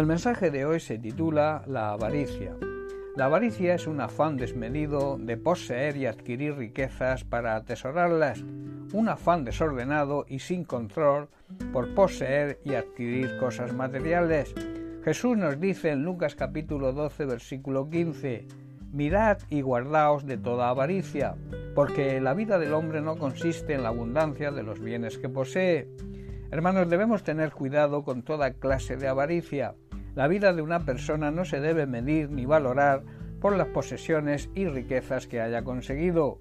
El mensaje de hoy se titula La avaricia. La avaricia es un afán desmedido de poseer y adquirir riquezas para atesorarlas, un afán desordenado y sin control por poseer y adquirir cosas materiales. Jesús nos dice en Lucas capítulo 12 versículo 15, Mirad y guardaos de toda avaricia, porque la vida del hombre no consiste en la abundancia de los bienes que posee. Hermanos, debemos tener cuidado con toda clase de avaricia. La vida de una persona no se debe medir ni valorar por las posesiones y riquezas que haya conseguido.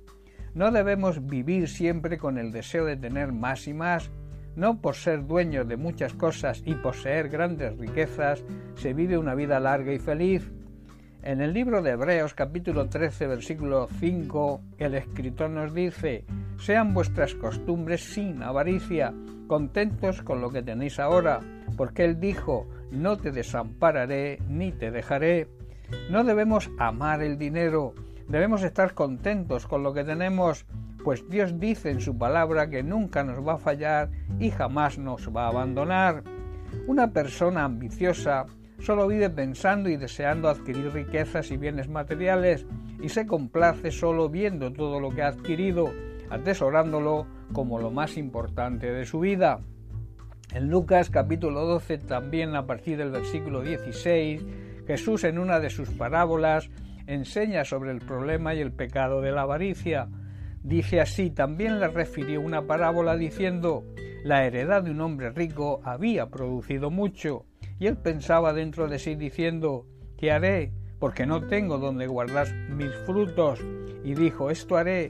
No debemos vivir siempre con el deseo de tener más y más. No por ser dueño de muchas cosas y poseer grandes riquezas se vive una vida larga y feliz. En el libro de Hebreos capítulo 13 versículo 5 el escritor nos dice, sean vuestras costumbres sin avaricia, contentos con lo que tenéis ahora, porque él dijo, no te desampararé ni te dejaré. No debemos amar el dinero, debemos estar contentos con lo que tenemos, pues Dios dice en su palabra que nunca nos va a fallar y jamás nos va a abandonar. Una persona ambiciosa solo vive pensando y deseando adquirir riquezas y bienes materiales y se complace solo viendo todo lo que ha adquirido, atesorándolo como lo más importante de su vida. En Lucas capítulo 12, también a partir del versículo 16, Jesús en una de sus parábolas enseña sobre el problema y el pecado de la avaricia. Dice así, también le refirió una parábola diciendo, la heredad de un hombre rico había producido mucho y él pensaba dentro de sí diciendo, ¿qué haré? Porque no tengo donde guardar mis frutos. Y dijo, esto haré,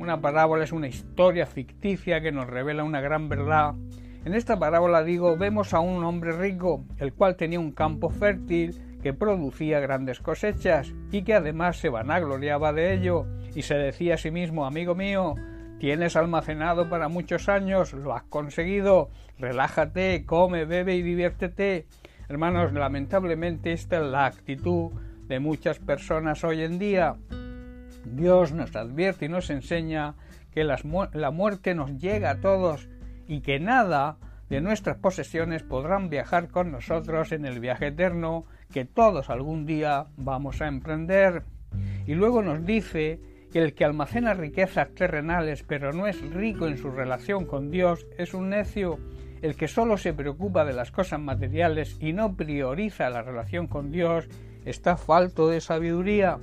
una parábola es una historia ficticia que nos revela una gran verdad. En esta parábola digo, vemos a un hombre rico, el cual tenía un campo fértil que producía grandes cosechas y que además se vanagloriaba de ello y se decía a sí mismo, amigo mío, Tienes almacenado para muchos años, lo has conseguido, relájate, come, bebe y diviértete. Hermanos, lamentablemente esta es la actitud de muchas personas hoy en día. Dios nos advierte y nos enseña que la muerte nos llega a todos y que nada de nuestras posesiones podrán viajar con nosotros en el viaje eterno que todos algún día vamos a emprender. Y luego nos dice que el que almacena riquezas terrenales pero no es rico en su relación con Dios es un necio. El que solo se preocupa de las cosas materiales y no prioriza la relación con Dios está falto de sabiduría.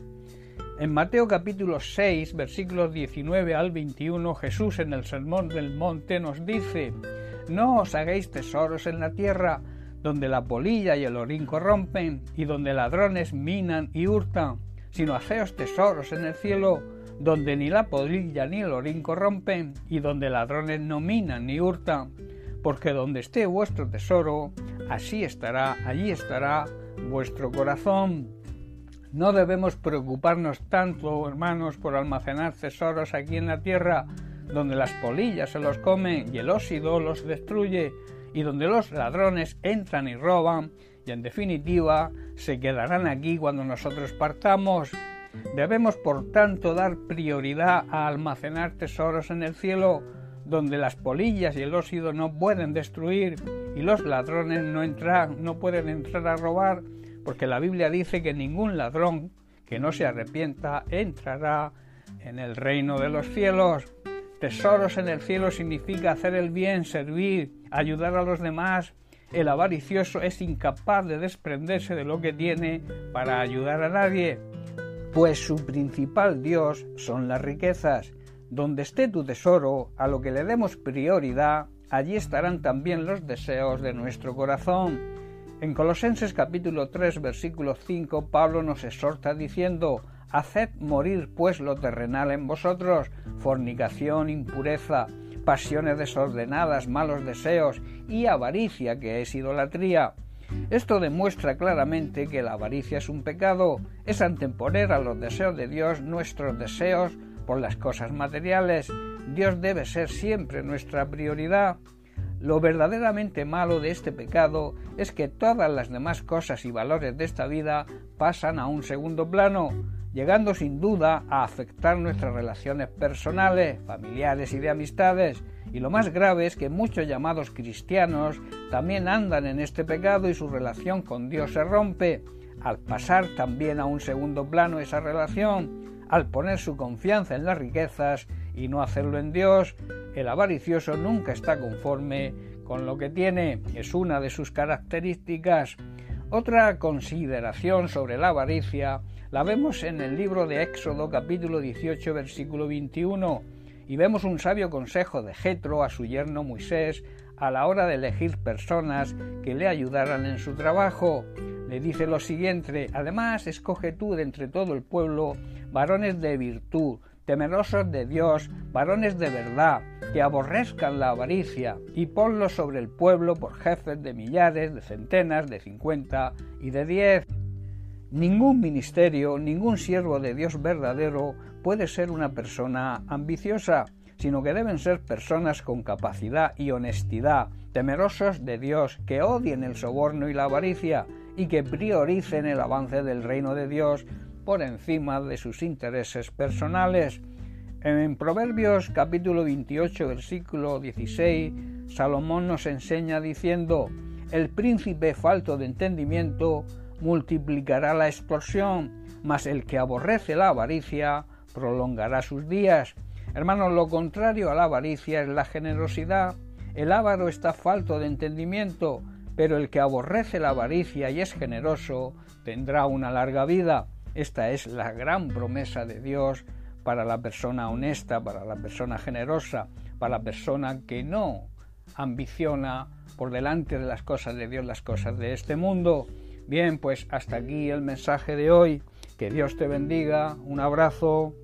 En Mateo capítulo 6, versículos 19 al 21, Jesús en el Sermón del Monte nos dice, No os hagáis tesoros en la tierra, donde la polilla y el orín corrompen, y donde ladrones minan y hurtan, sino haceos tesoros en el cielo, donde ni la podrilla ni el orín corrompen, y donde ladrones no minan ni hurtan, porque donde esté vuestro tesoro, así estará, allí estará vuestro corazón. No debemos preocuparnos tanto, hermanos, por almacenar tesoros aquí en la tierra, donde las polillas se los comen y el óxido los destruye, y donde los ladrones entran y roban, y en definitiva se quedarán aquí cuando nosotros partamos. Debemos, por tanto, dar prioridad a almacenar tesoros en el cielo, donde las polillas y el óxido no pueden destruir y los ladrones no, no pueden entrar a robar, porque la Biblia dice que ningún ladrón que no se arrepienta entrará en el reino de los cielos. Tesoros en el cielo significa hacer el bien, servir, ayudar a los demás. El avaricioso es incapaz de desprenderse de lo que tiene para ayudar a nadie pues su principal Dios son las riquezas. Donde esté tu tesoro, a lo que le demos prioridad, allí estarán también los deseos de nuestro corazón. En Colosenses capítulo 3 versículo 5 Pablo nos exhorta diciendo Haced morir pues lo terrenal en vosotros, fornicación, impureza, pasiones desordenadas, malos deseos y avaricia que es idolatría Esto demuestra claramente que la avaricia es un pecado, es anteponer a los deseos de Dios nuestros deseos por las cosas materiales. Dios debe ser siempre nuestra prioridad. Lo verdaderamente malo de este pecado es que todas las demás cosas y valores de esta vida pasan a un segundo plano, llegando sin duda a afectar nuestras relaciones personales, familiares y de amistades. Y lo más grave es que muchos llamados cristianos también andan en este pecado y su relación con Dios se rompe, al pasar también a un segundo plano esa relación, al poner su confianza en las riquezas y no hacerlo en Dios, el avaricioso nunca está conforme con lo que tiene, es una de sus características. Otra consideración sobre la avaricia la vemos en el libro de Éxodo capítulo 18 versículo 21 y vemos un sabio consejo de Jetro a su yerno Moisés a la hora de elegir personas que le ayudaran en su trabajo. Le dice lo siguiente, además escoge tú de entre todo el pueblo varones de virtud, temerosos de Dios, varones de verdad, que aborrezcan la avaricia, y ponlos sobre el pueblo por jefes de millares, de centenas, de cincuenta y de diez. Ningún ministerio, ningún siervo de Dios verdadero puede ser una persona ambiciosa, sino que deben ser personas con capacidad y honestidad, temerosos de Dios, que odien el soborno y la avaricia y que prioricen el avance del reino de Dios por encima de sus intereses personales. En Proverbios capítulo 28 versículo 16, Salomón nos enseña diciendo, el príncipe falto de entendimiento multiplicará la extorsión, mas el que aborrece la avaricia prolongará sus días. Hermanos, lo contrario a la avaricia es la generosidad. El avaro está falto de entendimiento, pero el que aborrece la avaricia y es generoso tendrá una larga vida. Esta es la gran promesa de Dios para la persona honesta, para la persona generosa, para la persona que no ambiciona por delante de las cosas de Dios las cosas de este mundo. Bien, pues hasta aquí el mensaje de hoy. Que Dios te bendiga. Un abrazo.